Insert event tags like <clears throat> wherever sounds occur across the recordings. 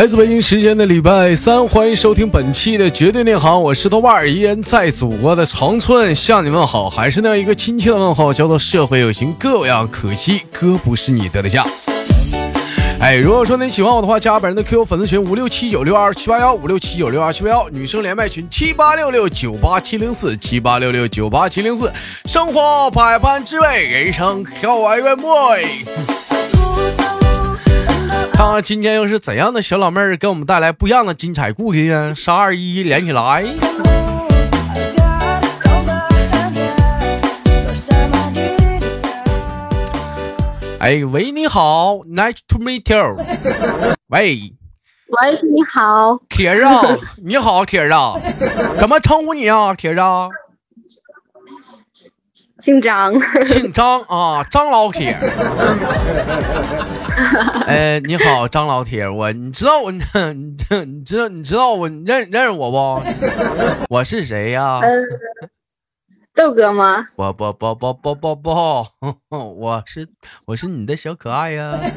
来自北京时间的礼拜三，欢迎收听本期的绝对内行，我是豆瓣儿，依然在祖国的长春向你问好，还是那样一个亲切的问候，叫做社会有情各有样，可惜哥不是你得的对象。哎，如果说你喜欢我的话，加本人的 QQ 粉丝群五六七九六二七八幺五六七九六二七八幺，女生连麦群七八六六九八七零四七八六六九八七零四，生活百般滋味，人生笑来圆美。看看今天又是怎样的小老妹儿给我们带来不一样的精彩故事呢？三二一，连起来！哎，喂，你好，Nice to meet you。喂，喂，你好，铁子，你好，铁子，怎么称呼你啊，铁子？姓张，姓张啊，张老铁。<laughs> 哎，你好，张老铁，我你知道我，你你知道你知道我认认识我不？<laughs> 我是谁呀？豆哥吗？不不不不不不不，我是我是你的小可爱呀。<laughs>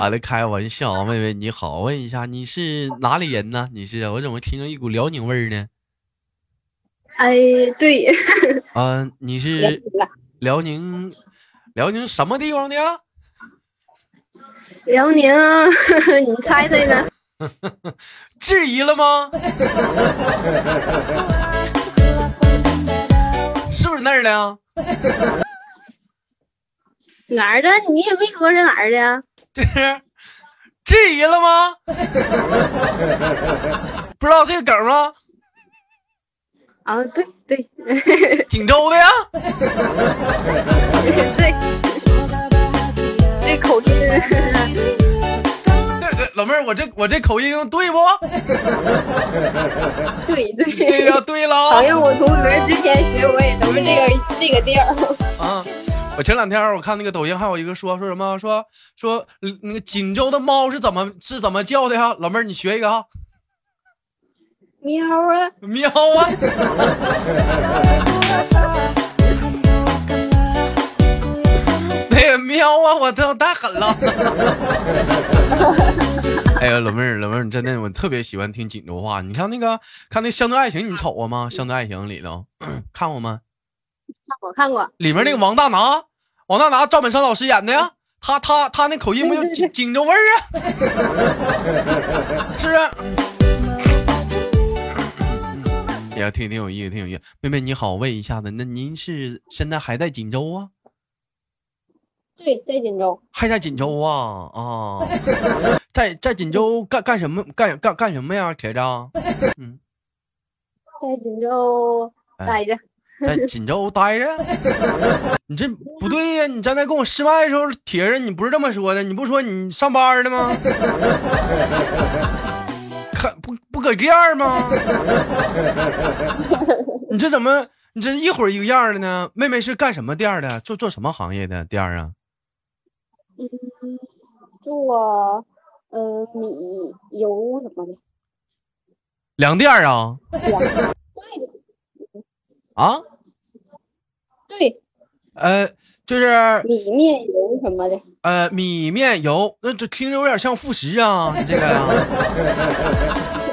好了，开玩笑，妹妹你好，问一下你是哪里人呢？你是我怎么听着一股辽宁味儿呢？哎，对。嗯，<laughs> 你是辽宁辽宁什么地方的？辽宁，<laughs> 你猜猜呢？<laughs> 质疑了吗？<laughs> 是不是那儿的？哪儿的？你也没说是哪儿的。这是质疑了吗？不知道这个梗吗？啊，对对，<laughs> 锦州的呀。<laughs> 对，这口音。<laughs> 老妹儿，我这我这口音对不？对对对呀，对了。好像我同学之前学我也都是这个这个调啊。我前两天我看那个抖音，还有一个说说什么说说那个锦州的猫是怎么是怎么叫的呀？老妹儿，你学一个啊。喵啊！喵啊！<laughs> 那个喵啊！我操，太狠了！<laughs> 哎呀，老妹儿，老妹儿，你真的我特别喜欢听锦州话。你看那个看那《乡村爱情》，你瞅过吗？《乡村爱情》里头 <clears throat> 看过吗？看过看过，里面那个王大拿，王大拿赵本山老师演的呀，他他他那口音不就锦锦州味儿啊？<laughs> 是不是？哎呀，挺挺有意思，挺有意思。妹妹你好，问一下子，那您是现在还在锦州啊？对，在锦州。还在锦州啊？啊，<laughs> 在在锦州干干什么？干干干什么呀，铁子？嗯，在锦州待着。在锦州待着，<laughs> 你这不对呀！你刚才跟我试麦的时候，铁子，你不是这么说的，你不说你上班的吗？<laughs> 看不不搁店吗？<laughs> 你这怎么？你这一会儿一个样的呢？妹妹是干什么店的？做做什么行业的店啊？嗯，做呃米油什么的。粮店啊？对。啊，对，呃，就是米面油什么的，呃，米面油，那这听着有点像副食啊，<laughs> 你这个啊。<laughs>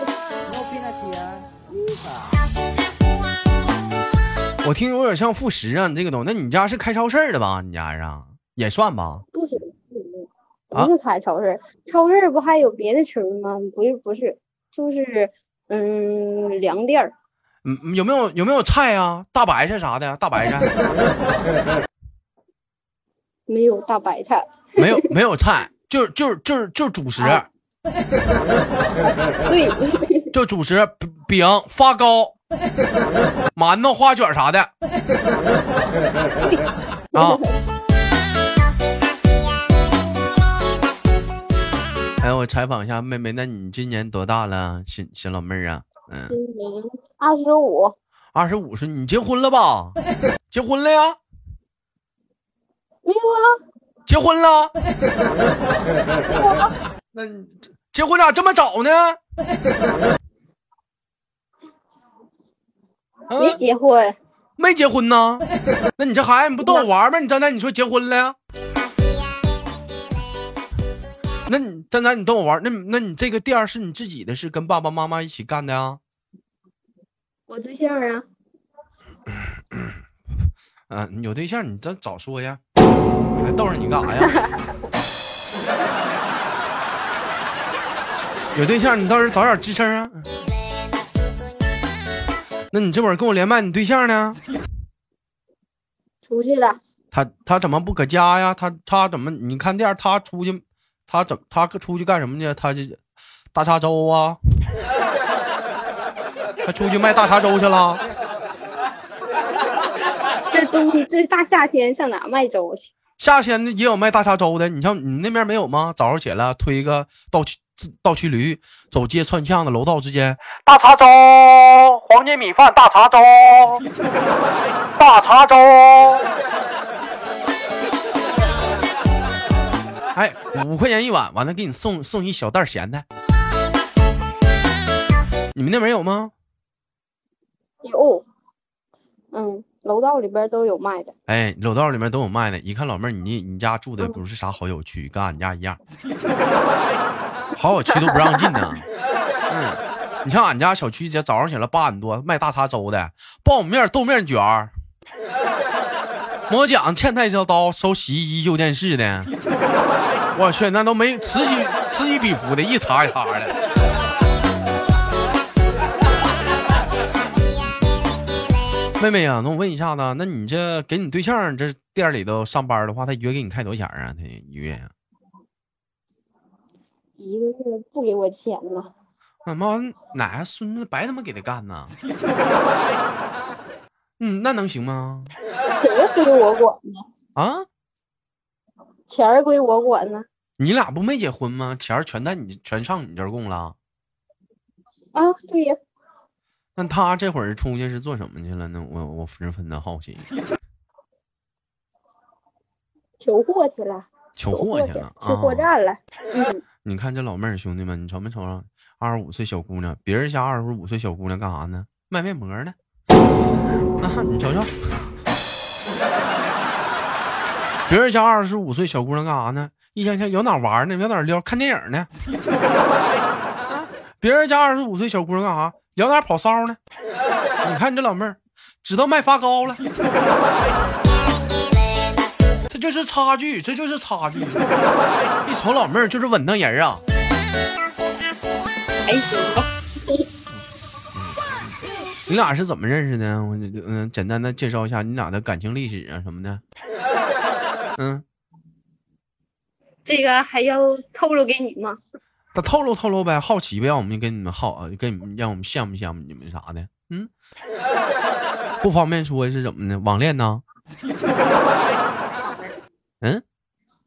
我听着有点像副食啊，你这个东西，那你家是开超市的吧？你家是也算吧？不是，不是开超市，超市不还有别的词吗？不是，不是，就是嗯，粮店儿。嗯，有没有有没有菜啊？大白菜啥的，大白菜。没有大白菜。没有没有菜，就是就是就是就是主食。对。<laughs> 就主食饼、发糕、馒头、花卷啥的。啊。哎，我采访一下妹妹，那你今年多大了，小小老妹儿啊？嗯。二十五，二十五岁，你结婚了吧？<laughs> 结婚了呀？没有啊？结婚了？没有啊？那你结婚咋这么早呢？没结婚？没结婚呢？<laughs> 那你这孩子你不逗我玩吗？你刚才你说结婚了呀？那你张丹，你逗我玩，那那你这个店是你自己的，是跟爸爸妈妈一起干的啊？我对象啊，嗯、<coughs> 你有对象你这早说呀，我还逗着你干啥呀？<laughs> 有对象你倒是早点吱声啊。那你这会儿跟我连麦，你对象呢？出去了，他他怎么不搁家呀？他他怎么？你看店儿他出去，他怎他出去干什么去？他这大沙洲啊？他出去卖大碴粥去了？这冬这大夏天上哪卖粥去？夏天的也有卖大碴粥的，你像你那边没有吗？早上起来推个倒骑倒骑驴，走街串巷的楼道之间，大碴粥，黄金米饭大碴粥，大碴粥。哎，五块钱一碗，完了给你送送一小袋咸的。你们那边有吗？有，嗯，楼道里边都有卖的。哎，楼道里面都有卖的。一看老妹儿，你你家住的不是啥好小区，跟俺家一样，好小区都不让进呢。嗯，你像俺家小区，姐早上起来八点多卖大碴粥的，苞米面、豆面卷儿，磨奖、欠太削刀、收洗衣机、旧电视的。我去，那都没此起此起彼伏的，一茬一茬的。妹妹呀、那我问一下子，那你这给你对象这店里头上班的话，他一月给你开多少钱啊？他一月呀？一个月不给我钱呢，那妈哪个孙子白他妈给他干呢？<laughs> 嗯，那能行吗？钱归我管呢，啊，钱归我管呢。你俩不没结婚吗？钱全在你全上你这儿供了。啊，对呀，那他这会儿出去是做什么去了呢？我我十分的好奇。求货去了，求求货去了去货啊！站了。嗯，<laughs> 你看这老妹儿兄弟们，你瞅没瞅着？二十五岁小姑娘，别人家二十五岁小姑娘干啥呢？卖面膜呢。啊，你瞅瞅，别人家二十五岁小姑娘干啥呢？一天天有哪玩呢？有哪撩？看电影呢。<laughs> 啊，别人家二十五岁小姑娘干啥？聊点跑骚呢？你看你这老妹儿，知道卖发糕了。这就是差距，这就是差距。一瞅老妹儿就是稳当人啊。哎。你俩是怎么认识的？我嗯，简单的介绍一下你俩的感情历史啊什么的。嗯，这个还要透露给你吗？那透露透露呗，好奇呗，让我们跟你们好，呃跟你们让我们羡慕羡慕你们啥的。嗯，<laughs> 不方便说是怎么的，网恋呢？<laughs> 嗯，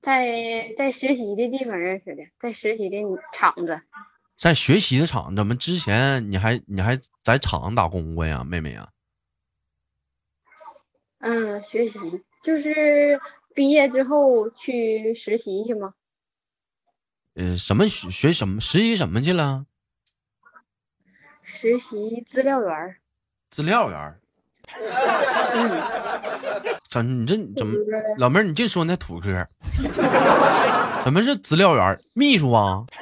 在在实习的地方认识的，在实习的厂子。在学习的厂，怎么之前你还你还在厂打工过呀，妹妹呀？嗯，学习就是毕业之后去实习去吗？呃，什么学学什么实习什么去了？实习资料员儿。资料员儿。嗯，<laughs> 怎么你这怎么老妹儿，你净说那土嗑？<laughs> 什么是资料员？秘书啊？<laughs>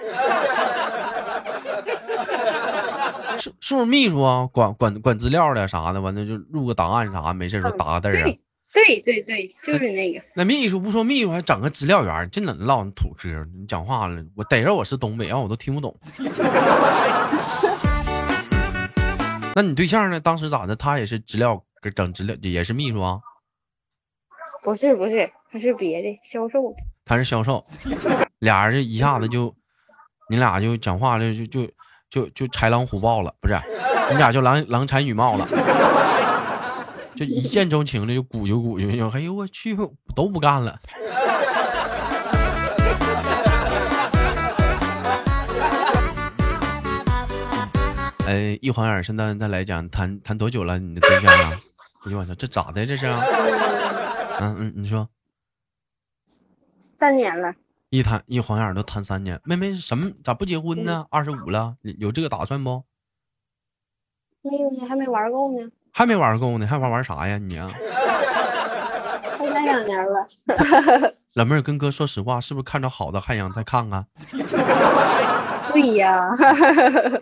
是是不是秘书啊？管管管资料的啥的，完了就录个档案啥，没事儿就打个字儿啊。对对对对，就是那个。那秘书不说秘书，还整个资料员儿，净整唠那土嗑。你讲话了，我逮着我是东北，让我都听不懂。<laughs> 那你对象呢？当时咋的？他也是资料给整资料，也是秘书啊？不是不是，他是别的销售的。他是销售，俩人一下子就，你俩就讲话了，就就就就豺狼虎豹了，不是？你俩就郎郎才女貌了，就一见钟情的，就鼓就鼓就，哎呦我去，都不干了。<laughs> 哎，一晃眼，现在再来讲，谈谈多久了？你的对象啊？哎呦我操，这咋的？这是啊？嗯嗯，你说。三年了，一谈一晃眼都谈三年，妹妹什么咋不结婚呢？二十五了，有这个打算不？没有呢，还没玩够呢，还没玩够呢，还玩玩啥呀你啊？<laughs> 还那两年了。<laughs> 老妹儿跟哥说实话，是不是看着好的还想再看看？<laughs> 对呀，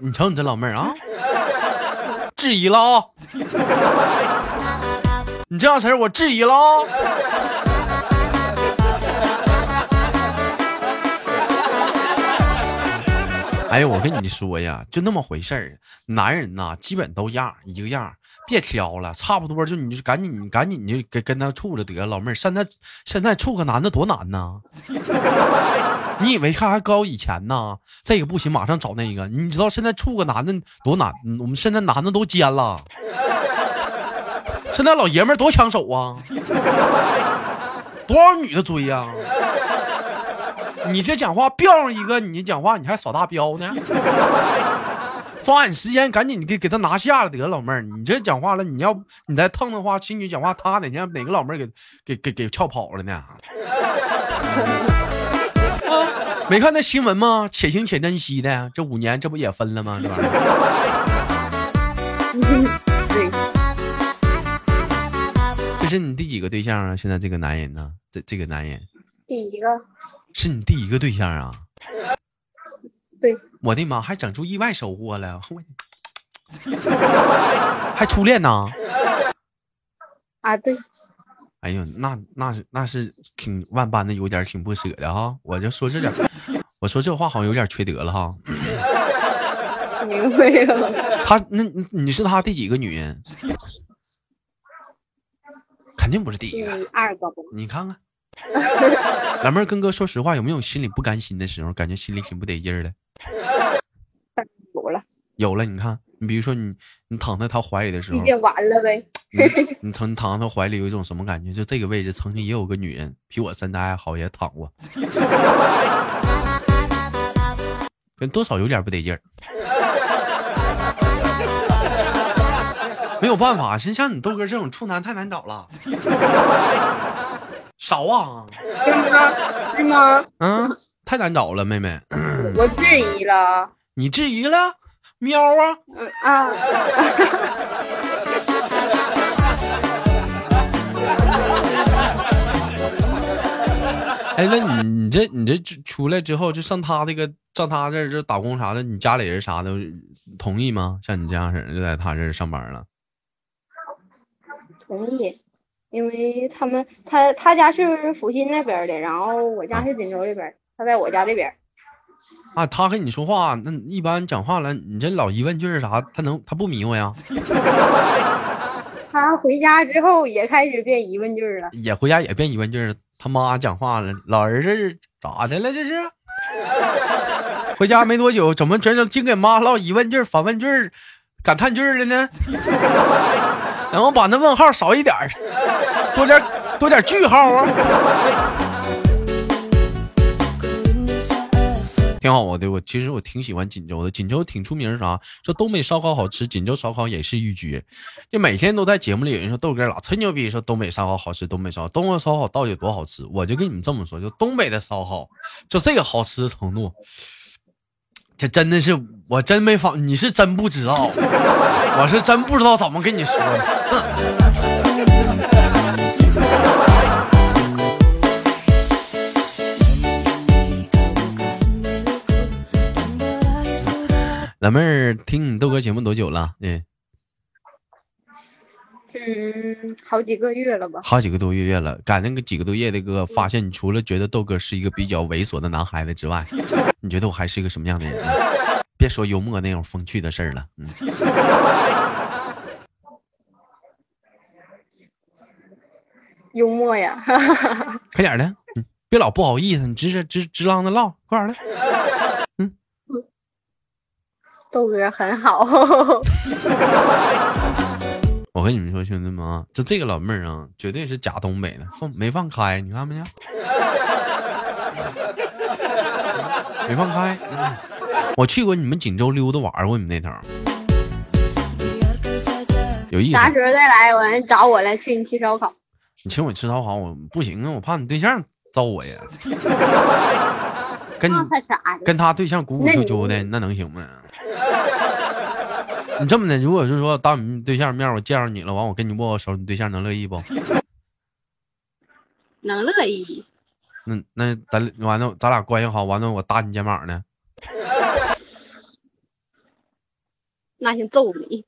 你瞅你这老妹儿啊，质疑了啊！你这样式儿我质疑了啊！哎呀，我跟你说呀，就那么回事儿。男人呐，基本都样一个样，别挑了，差不多就你就赶紧，你赶紧就跟跟他处着得了。老妹儿，现在现在处个男的多难呢？<laughs> 你以为看还高以前呢？这个不行，马上找那个。你知道现在处个男的多难？我们现在男的都尖了，现在老爷们多抢手啊，多少女的追呀？你这讲话标上一个，你讲话你还耍大彪呢？抓紧时间，赶紧给给他拿下了得了，老妹儿，你这讲话了，你要 <laughs> 你再蹭的话，兴许讲话他哪天哪个老妹儿给给给给撬跑了呢？<laughs> 啊，没看那新闻吗？且行且珍惜的，这五年这不也分了吗？这玩意儿。对，<laughs> 这是你第几个对象啊？现在这个男人呢？这这个男人第一个，是你第一个对象啊？对，我的妈，还整出意外收获了，还初恋呢？啊对，哎呦，那那是那是挺万般的，有点挺不舍的哈。我就说这点，我说这话好像有点缺德了哈。<laughs> 没有没有，他那你你是他第几个女人？肯定不是第一第个。二个吧，你看看，<laughs> 老妹儿跟哥说实话，有没有心里不甘心的时候？感觉心里挺不得劲儿的。<laughs> 有了，有了，你看，你比如说你你躺在他怀里的时候毕，竟完了呗。你 <laughs> 你曾躺在他怀里有一种什么感觉？就这个位置曾经也有个女人比我身材还好，也躺过，跟多少有点不得劲儿。没有办法，像像你豆哥这种处男太难找了，少啊，是吗？是吗？嗯，太难找了，妹妹，我质疑了。你质疑了？喵啊！嗯啊，<laughs> 哎，那你你这你这出出来之后，就上他这个上他这儿这打工啥的，你家里人啥的同意吗？像你这样式儿就在他这儿上班了，同意。因为他们他他家是阜新那边的，然后我家是锦州这边儿，他在我家这边。啊，他跟你说话，那一般讲话了，你这老疑问句是啥，他能他不迷糊呀？<laughs> 他回家之后也开始变疑问句了。也回家也变疑问句儿，他妈讲话了，老儿子咋的了？这是？<laughs> 回家没多久，怎么全都净给妈唠疑问句、反问句、感叹句了呢？然后把那问号少一点儿，多点多点句号啊。挺好我的，我其实我挺喜欢锦州的，锦州挺出名啥？说东北烧烤好吃，锦州烧烤也是一绝。就每天都在节目里有人说豆哥老吹牛逼，说东北烧烤好吃，东北烧烤，东北烧烤到底多好吃？我就跟你们这么说，就东北的烧烤，就这个好吃程度，这真的是我真没法，你是真不知道，<laughs> 我是真不知道怎么跟你说。<laughs> 老妹儿听你豆哥节目多久了？嗯，嗯，好几个月了吧？好几个多月月了。赶那个几个多月的哥，发现你除了觉得豆哥是一个比较猥琐的男孩子之外，<laughs> 你觉得我还是一个什么样的人呢？别说幽默那种风趣的事儿了，嗯，<laughs> 幽默呀，<laughs> 快点的，嗯，别老不好意思，你直直直直啷的唠，快点的，嗯。豆哥很好。我跟你们说，兄弟们啊，就这个老妹儿啊，绝对是假东北的，放没放开？你看没看？没放开。嗯我去过你们锦州溜达玩过，你们那头儿有意思。啥时候再来？我找我来请你吃烧烤。你请我吃烧烤，我不行啊，我怕你对象揍我呀。<laughs> 跟你那怕啥呀？跟他对象鼓鼓秋秋的，那能行吗？你这么的，如果是说当你对象面我见着你了，完我跟你握握手，你对象能乐意不？<laughs> 能乐意。那那咱完了，咱俩关系好，完了我搭你肩膀呢。<laughs> 那先揍你。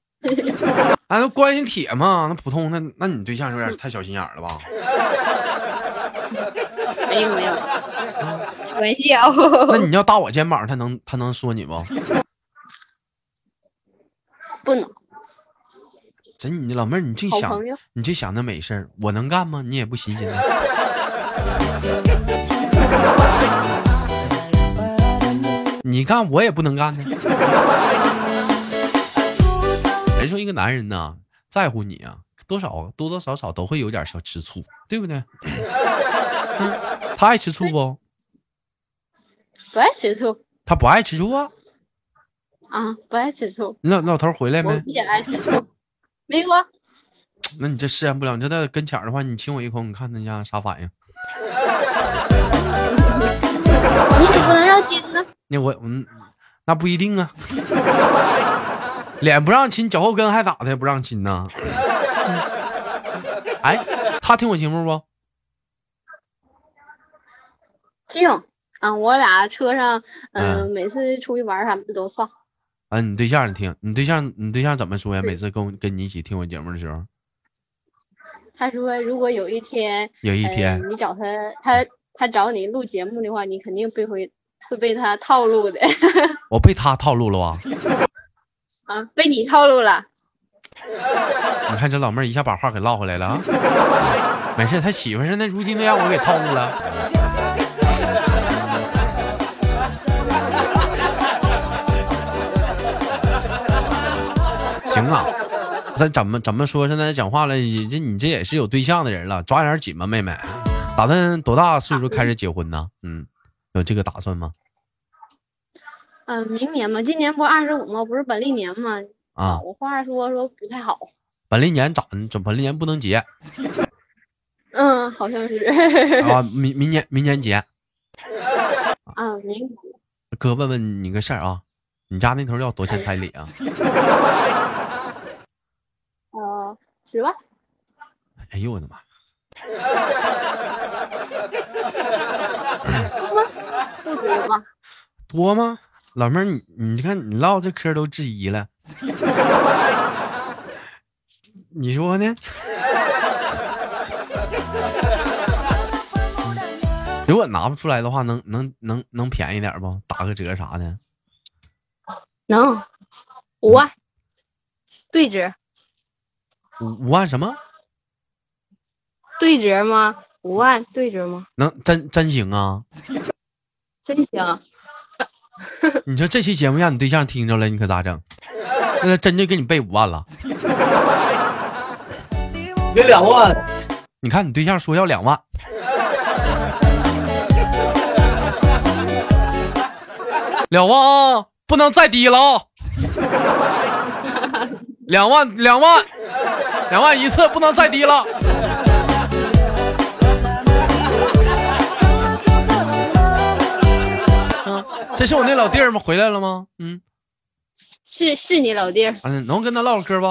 哎，那关系铁嘛，那普通，那那你对象有点太小心眼了吧？没 <laughs> 有没有，开玩笑。那你要搭我肩膀，他能他能说你不？不能。真你老妹儿，你净想你净想那美事儿，我能干吗？你也不寻思呢。你干我也不能干呢。人说一个男人呢，在乎你啊，多少多多少少都会有点小吃醋，对不对？<laughs> 他爱吃醋不？不爱吃醋。他不爱吃醋啊？啊，不爱吃醋。老老头回来没？也爱吃醋。没有啊。那你这试验不了，你就在跟前的话，你亲我一口，你看他家啥反应？<laughs> 你也不能让亲呢。那我嗯，那不一定啊。<laughs> 脸不让亲，脚后跟还咋的？不让亲呢？<laughs> 哎，他听我节目不？听啊，我俩车上，嗯，每次出去玩啥的都放。啊，你对象听？你对象，你对象怎么说呀？每次跟我跟你一起听我节目的时候，<laughs> 他说：“如果有一天，有一天你找他，他他找你录节目的话，你肯定被会会被他套路的。<laughs> ”我被他套路了吧？<laughs> 啊，被你套路了。你看这老妹儿一下把话给唠回来了啊！没事，他媳妇是那如今都让我给套路了。行啊，<laughs> 咱怎么怎么说？现在讲话了，这你这也是有对象的人了，抓点紧吧，妹妹。打算多大岁数开始结婚呢？嗯，有这个打算吗？嗯，明年嘛，今年不二十五吗？不是本历年吗？啊，我话说说不太好。本历年咋？怎本历年不能结？嗯，好像是。啊，明明年明年结。啊，明。哥问问你个事儿啊，你家那头要多少钱彩礼啊？呃，十万。哎呦我的妈！多吗？不多吗？多吗？老妹儿，你你看你唠这嗑都质疑了，你说呢？如果拿不出来的话，能能能能便宜点不？打个折啥的？能，五万对折。五五万什么？对折吗？五万对折吗？能真真行啊！<laughs> 真行。你说这期节目让你对象听着了，你可咋整？那他真就给你备五万了？给两万。<laughs> 你看你对象说要两万，两万啊，不能再低了啊！两万，两万，两万一次，不能再低了。嗯这是我那老弟儿吗？回来了吗？嗯，是是你老弟儿。嗯，能跟他唠会嗑不？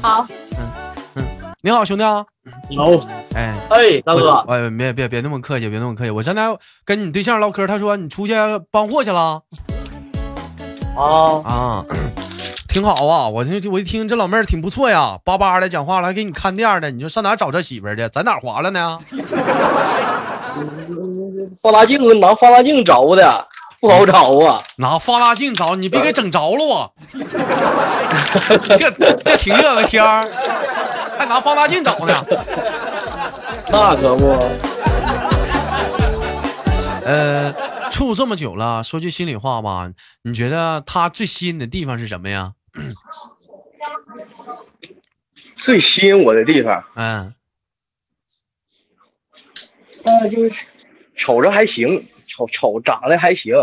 好。嗯嗯，你好，兄弟啊。有。哎哎，大哥，哎，别别别那么客气，别那么客气。我刚才跟你对象唠嗑，他说你出去搬货去了。啊啊，挺好啊！我听我一听这老妹儿挺不错呀，巴巴的讲话了，还给你看店的。你说上哪找这媳妇儿去？在哪划了呢？<laughs> 放大镜拿放大镜找的，不好找啊！拿放大镜找，你别给整着了啊！这这挺热的天儿，还拿放大镜找呢？<laughs> 那可不。呃，处这么久了，说句心里话吧，你觉得他最吸引的地方是什么呀？<clears throat> 最吸引我的地方，嗯，那就是瞅着还行，瞅瞅长得还行，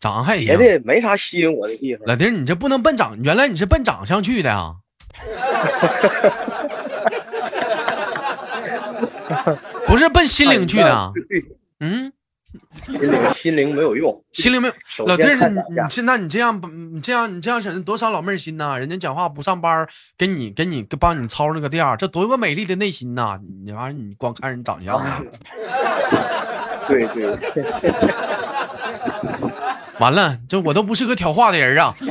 长得还行，别的没啥吸引我的地方。老弟，你这不能奔长，原来你是奔长相去的啊？<laughs> 不是奔心灵去的？<laughs> 嗯。心灵没有用，心灵没有。老弟儿，你现在。你这那你这样，你这样你这样整多伤老妹儿心呐！人家讲话不上班儿，给你给你帮你操那个店儿，这多么美丽的内心呐！你完了，你光看人长相啊，<laughs> 对对，<laughs> 完了，这我都不是个挑话的人啊！<laughs>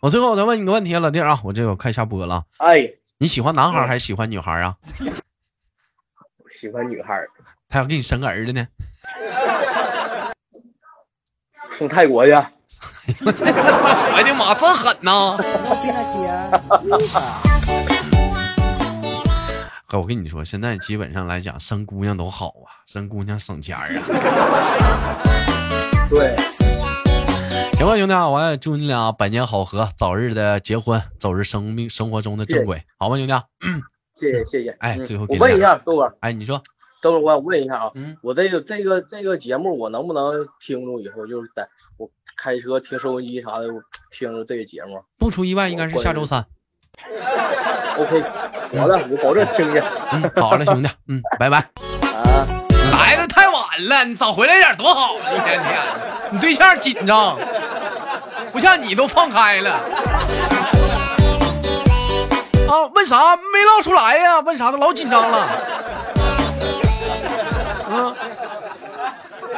我最后再问你个问题啊，老弟儿啊，我这个快下播了，哎，你喜欢男孩还是喜欢女孩啊？我喜欢女孩，他要给你生个儿子呢？<laughs> 送泰国去。<laughs> 我的妈，真狠呐！哥，<laughs> 我跟你说，现在基本上来讲，生姑娘都好啊，生姑娘省钱啊。对，行吧，兄弟啊，我也祝你俩百年好合，早日的结婚，走日生命生活中的正轨，好吗，兄弟？谢谢谢谢。哎嗯最后我问一下豆哥，哎，你说，豆哥，我想问一下啊，嗯，我这个这个这个节目，我能不能听着以后就是在我开车听收音机啥的，我听着这个节目不出意外，应该是下周三。？OK，<laughs> 好的，我保证听见。嗯，好了，兄弟，嗯，拜拜。<laughs> 啊，来的太晚了，你早回来点多好啊！一天天的，你对象紧张，不像你都放开了。啊，问啥没唠出来呀？问啥都老紧张了。嗯，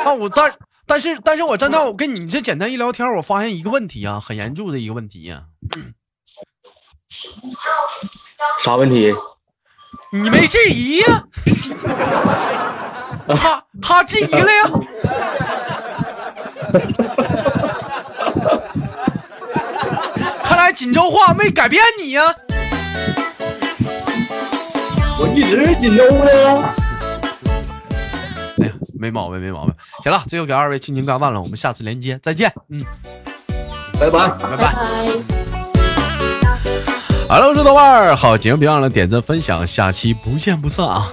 啊，我但但是但是我真的我跟你这简单一聊天，我发现一个问题啊，很严重的一个问题呀、啥问题？你没质疑呀、他他质疑了呀。看来锦州话没改变你呀、我一直是锦州的。哎呀，没毛病，没毛病。行了，最后给二位亲情挂断了，我们下次连接，再见。嗯，拜拜。拜拜。拜。好了，我是豆瓣儿，好节目别忘了点赞分享，下期不见不散啊。